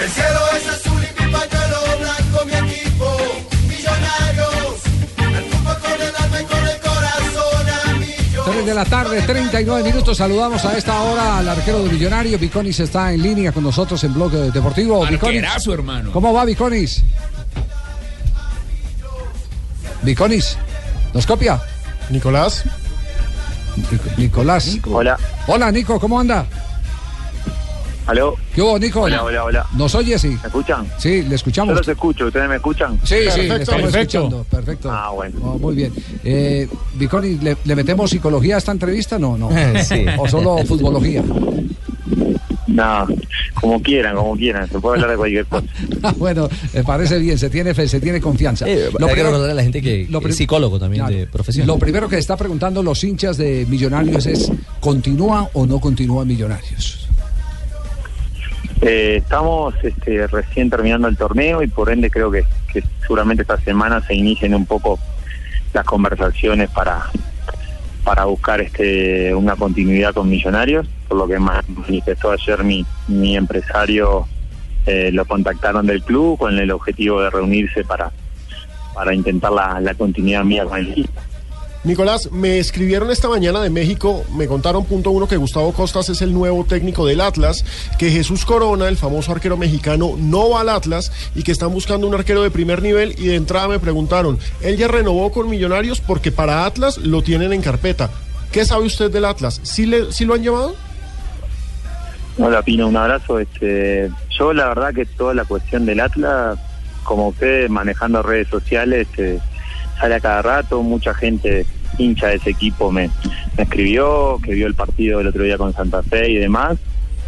El cielo es azul y mi pañuelo blanco, mi equipo, millonarios. El fútbol con el alma y con el corazón, amigos. 3 de la tarde, 39 minutos. Saludamos a esta hora al arquero de Millonario. Viconis está en línea con nosotros en Bloque Deportivo. Arquerazo, hermano. ¿Cómo va Viconis? Viconis, ¿nos copia? Nicolás. Nic- Nicolás. Hola. Hola, Nico, ¿cómo anda? ¿Aló? ¿Qué hubo, Nico? Hola, hola, hola. ¿Nos oye, sí? ¿Me escuchan? Sí, le Yo escuchamos. los escucho, ¿ustedes me escuchan? Sí, sí, le Perfecto, estamos perfecto. escuchando. Perfecto. Ah, bueno. Oh, muy bien. Eh, Viconi, ¿le, le metemos psicología a esta entrevista? No, no. Sí. ¿O solo futbología? No, como quieran, como quieran. Se puede hablar de cualquier cosa. Ah, bueno, me parece bien, se tiene fe, se tiene confianza. Eh, hay que recordar a la gente que, lo que es psicólogo también Claro. de profesión. Lo primero que está preguntando los hinchas de Millonarios es, ¿continúa o no continúa Millonarios? Eh, estamos este, recién terminando el torneo y por ende creo que, seguramente esta semana se inicien un poco las conversaciones para para buscar este una continuidad con Millonarios, por lo que ma- manifestó ayer mi, mi empresario, eh, lo contactaron del club con el objetivo de reunirse para para intentar la, la continuidad mía con el equipo. Nicolás, me escribieron esta mañana de México, me contaron punto uno que Gustavo Costas es el nuevo técnico del Atlas, que Jesús Corona, el famoso arquero mexicano, no va al Atlas y que están buscando un arquero de primer nivel y de entrada me preguntaron, él ya renovó con Millonarios porque para Atlas lo tienen en carpeta. ¿Qué sabe usted del Atlas? ¿Sí, le, sí lo han llevado? Hola Pino, un abrazo. Este, yo la verdad que toda la cuestión del Atlas, como usted manejando redes sociales, este, sale a cada rato, mucha gente hincha de ese equipo me, escribió, que vio el partido el otro día con Santa Fe y demás.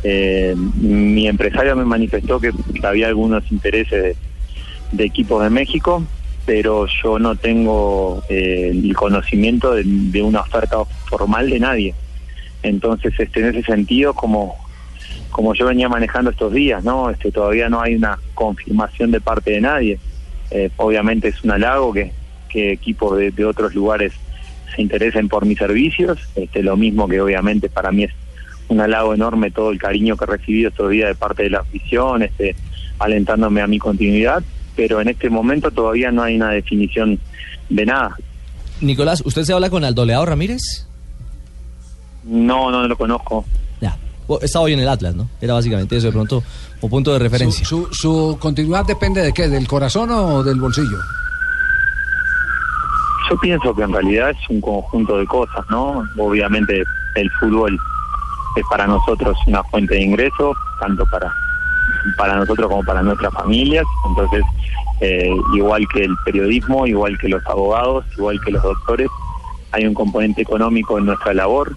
Eh, mi empresario me manifestó que, había algunos intereses de, equipos de México, pero yo no tengo eh, el conocimiento de, de una oferta formal de nadie. Entonces, este, en ese sentido, como como yo venía manejando estos días, ¿no? Este, todavía no hay una confirmación de parte de nadie. Eh, obviamente es un halago que, que equipos de, de otros lugares se interesen por mis servicios, este, lo mismo que obviamente para mí es un halago enorme todo el cariño que he recibido estos días de parte de la afición, este, alentándome a mi continuidad, pero en este momento todavía no hay una definición de nada. Nicolás, ¿usted se habla con Aldoleado Ramírez? No, no lo conozco. Ya. Estaba hoy en el Atlas, ¿no? Era básicamente eso, de pronto, un punto de referencia. Su, su- su continuidad depende de qué, del corazón o del bolsillo? Yo pienso que en realidad es un conjunto de cosas, ¿no? Obviamente el fútbol es para nosotros una fuente de ingresos, tanto para para nosotros como para nuestras familias. Entonces, eh, igual que el periodismo, igual que los abogados, igual que los doctores, hay un componente económico en nuestra labor,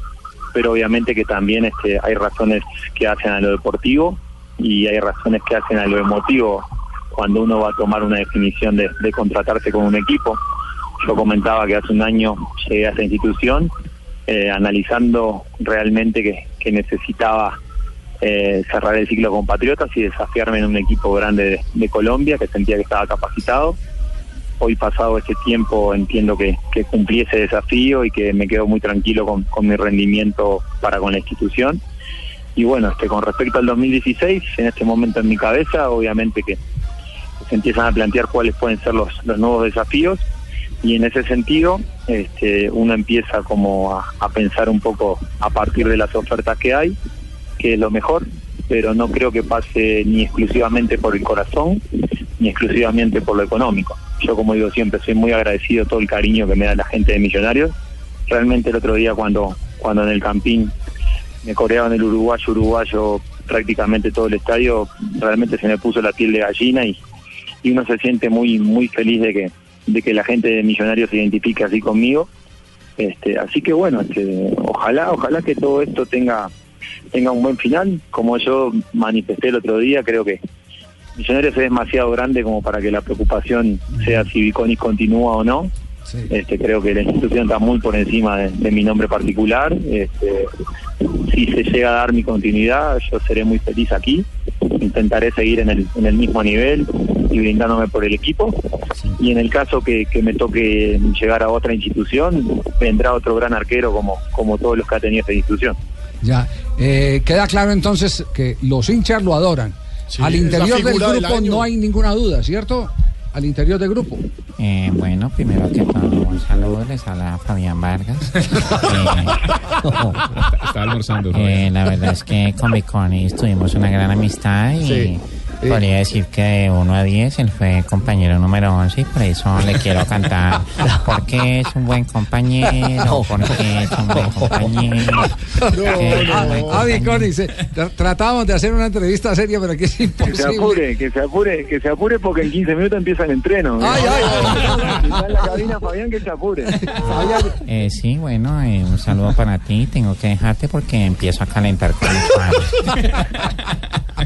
pero obviamente que también este, hay razones que hacen a lo deportivo y hay razones que hacen a lo emotivo cuando uno va a tomar una definición de, de contratarse con un equipo. Yo comentaba que hace un año llegué a esta institución eh, analizando realmente que, que necesitaba eh, cerrar el ciclo con Patriotas y desafiarme en un equipo grande de, Colombia que sentía que estaba capacitado. Hoy pasado este tiempo entiendo que, que cumplí ese desafío y que me quedo muy tranquilo con, con mi rendimiento para con la institución. Y bueno, este, con respecto al 2016, en este momento en mi cabeza, obviamente que se empiezan a plantear cuáles pueden ser los, los nuevos desafíos y en ese sentido este, uno empieza como a, pensar un poco a partir de las ofertas que hay, que es lo mejor, pero no creo que pase ni exclusivamente por el corazón ni exclusivamente por lo económico. Yo como digo siempre, soy muy agradecido de todo el cariño que me da la gente de Millonarios. Realmente el otro día cuando, cuando en el Campín me coreaban el uruguayo, uruguayo prácticamente todo el estadio, realmente se me puso la piel de gallina y, y uno se siente muy muy feliz de que de que la gente de Millonarios se identifique así conmigo. Este, así que bueno, este, ojalá, ojalá que todo esto tenga tenga un buen final. Como yo manifesté el otro día, creo que Millonarios es demasiado grande como para que la preocupación sea si Viconis continúa o no. Sí. Este, creo que la institución está muy por encima de, de mi nombre particular. Este, si se llega a dar mi continuidad, yo seré muy feliz aquí. Intentaré seguir en el, en el mismo nivel y brindándome por el equipo. Y en el caso que, que me toque llegar a otra institución, vendrá otro gran arquero como, como todos los que ha tenido esta institución. Ya. Eh, queda claro entonces que los hinchas lo adoran, Sí, Al interior del del grupo año. no hay ninguna duda, ¿cierto? Al interior del grupo. Eh, bueno, primero que todo, un saludo, les habla Fabián Vargas. Está almorzando. Eh, eh, la verdad es que con Biconi tuvimos una gran amistad y Sí. Podría decir que de 1 a 10 él fue compañero número 11 y por eso le quiero cantar. Porque es un buen compañero, porque es un buen compañero. porque es un buen Ah, compañero. Viconi, se- tra- tratábamos de hacer una entrevista seria, pero aquí es Que se imposible. apure, que se apure, que se apure porque en 15 minutos empieza el entreno. Ay, ay, ay. Está en la cabina Fabián que se apure. Eh, sí, bueno, eh, un saludo para ti. Tengo que dejarte porque empiezo a calentar con mis padres.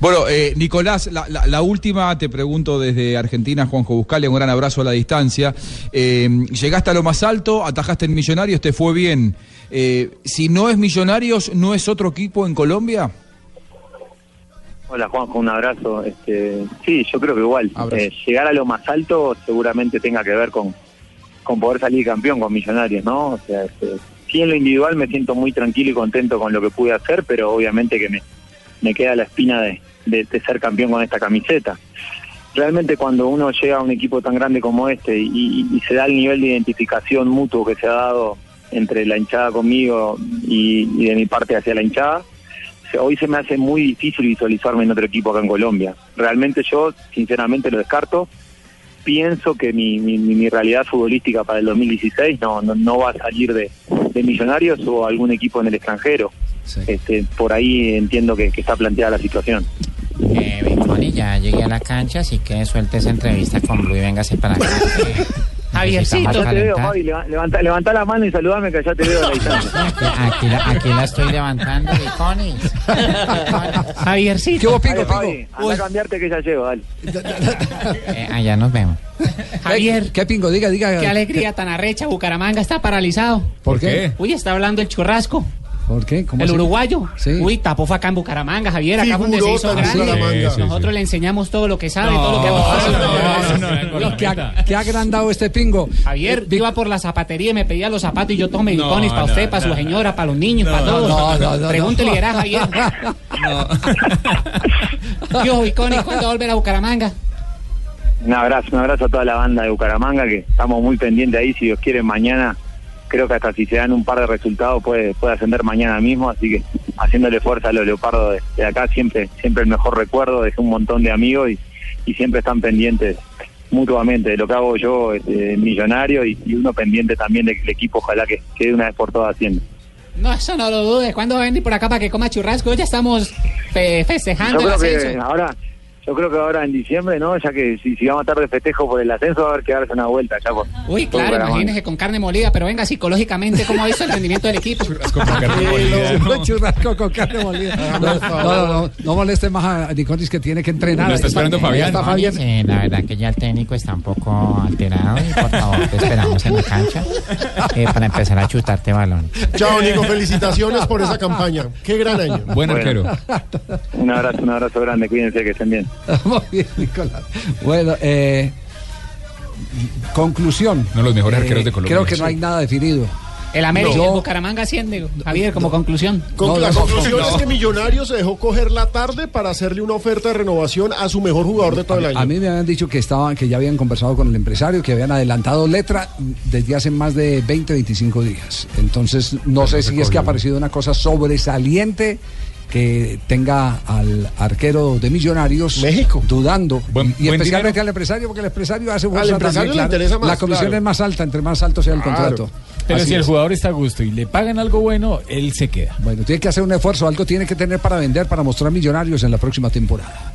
Bueno, eh, Nicolás, la, la- la última te pregunto desde Argentina, Juanjo Buscalia, un gran abrazo a la distancia. Eh, llegaste a lo más alto, atajaste en Millonarios, te fue bien. Eh, si no es Millonarios, ¿no es otro equipo en Colombia? Hola Juanjo, un abrazo. Este, sí, yo creo que igual. Eh, llegar a lo más alto seguramente tenga que ver con, con poder salir campeón con Millonarios, ¿no? O sea, este, sí en lo individual me siento muy tranquilo y contento con lo que pude hacer, pero obviamente que me, me queda la espina de, de- ser campeón con esta camiseta. Realmente cuando uno llega a un equipo tan grande como este y, se da el nivel de identificación mutuo que se ha dado entre la hinchada conmigo y, de mi parte hacia la hinchada, hoy se me hace muy difícil visualizarme en otro equipo acá en Colombia. Realmente yo, sinceramente, lo descarto. Pienso que mi, mi- mi realidad futbolística para el 2016 no, no, no va a salir de, de Millonarios o algún equipo en el extranjero. Sí. Este, por ahí entiendo que, que está planteada la situación. Eh, ya llegué a la cancha, así que suelte esa entrevista con Blue y véngase para acá. Javiercito. Ya te veo, leva- levanta, levanta la mano y saludame que ya te veo a la distancia. Aquí, aquí la, aquí la estoy levantando, Biconi. ¿Qué Javiercito. hubo, Pingo, Pingo? anda a cambiarte que ya llego, dale. Eh, allá nos vemos. Javier. ¿Qué Pingo? Diga, diga. Qué alegría tan arrecha. Bucaramanga está paralizado. ¿Por qué? Uy, está hablando el churrasco. ¿Por qué? ¿Cómo El así? uruguayo. Sí. Uy, tapó fue acá en Bucaramanga, Javier. Acá fue donde se hizo grande. Bucaramanga. Sí, sí, Nosotros sí. le enseñamos todo lo que sabe, todo lo que ha que ha, que ha agrandado este Pingo. Javier, Eh, iba por la zapatería y me pedía los zapatos y yo tomé No, biconis para no, usted, para su no, señora, para los niños, para todos. no, no, no, Pregúntele, no. verá, Javier. Yo, biconis, ¿cuándo va a volver a Bucaramanga? Un abrazo, un abrazo a toda la banda de Bucaramanga, que estamos muy pendientes ahí, si Dios quiere, mañana, creo que hasta si se dan un par de resultados puede, puede ascender mañana mismo, así que haciéndole fuerza a los leopardos de, de acá, siempre siempre el mejor recuerdo, dejé un montón de amigos y, y siempre están pendientes mutuamente de lo que hago yo, este, millonario, y, y uno pendiente también de que el equipo ojalá que quede una vez por todas haciendo. No, eso no lo dudes. ¿Cuándo va a venir por acá para que coma churrasco? Ya estamos fe- Yo festejando el creo que ahora... Yo creo que ahora en diciembre, ¿no? Ya que si, si vamos a estar de festejo por el ascenso, va a haber que darse una vuelta ya por, Uy, por claro, imagínese con carne molida, pero venga, psicológicamente, ¿cómo ha visto el rendimiento del equipo? Un churrasco con carne molida. No, no, no, no, no moleste más a Niconis que tiene que entrenar. Lo está esperando Fabián. está Fabián. Eh, la verdad que ya el técnico está un poco alterado y por favor te esperamos en la cancha eh, para empezar a chutarte balón. Chao, Nico. Felicitaciones por esa campaña. Qué gran año. Buen Bueno. arquero. Un abrazo, un abrazo grande, cuídense que estén bien. Muy bien, Nicolás. Bueno, eh, conclusión. Uno de los mejores arqueros de Colombia. Creo que no hay nada definido. El América, No. el Bucaramanga asciende, Javier, como conclusión. Con- No, la no, conclusión no. es que Millonarios se dejó coger la tarde para hacerle una oferta de renovación a su mejor jugador de todo el año. A mí me habían dicho que estaban, que ya habían conversado con el empresario, que habían adelantado letra desde hace más de 20, 25 días. Entonces, no sé si es que ha parecido una cosa sobresaliente que tenga al arquero de Millonarios México. dudando. Buen- y buen especialmente dinero. al empresario, porque el empresario hace Al fuerza empresario también, le claro. interesa más, La comisión claro. es más alta, entre más alto sea el Claro. contrato. Pero Así si el jugador está a gusto y le pagan algo bueno, él se queda. Bueno, tiene que hacer un esfuerzo, algo tiene que tener para vender, para mostrar millonarios en la próxima temporada.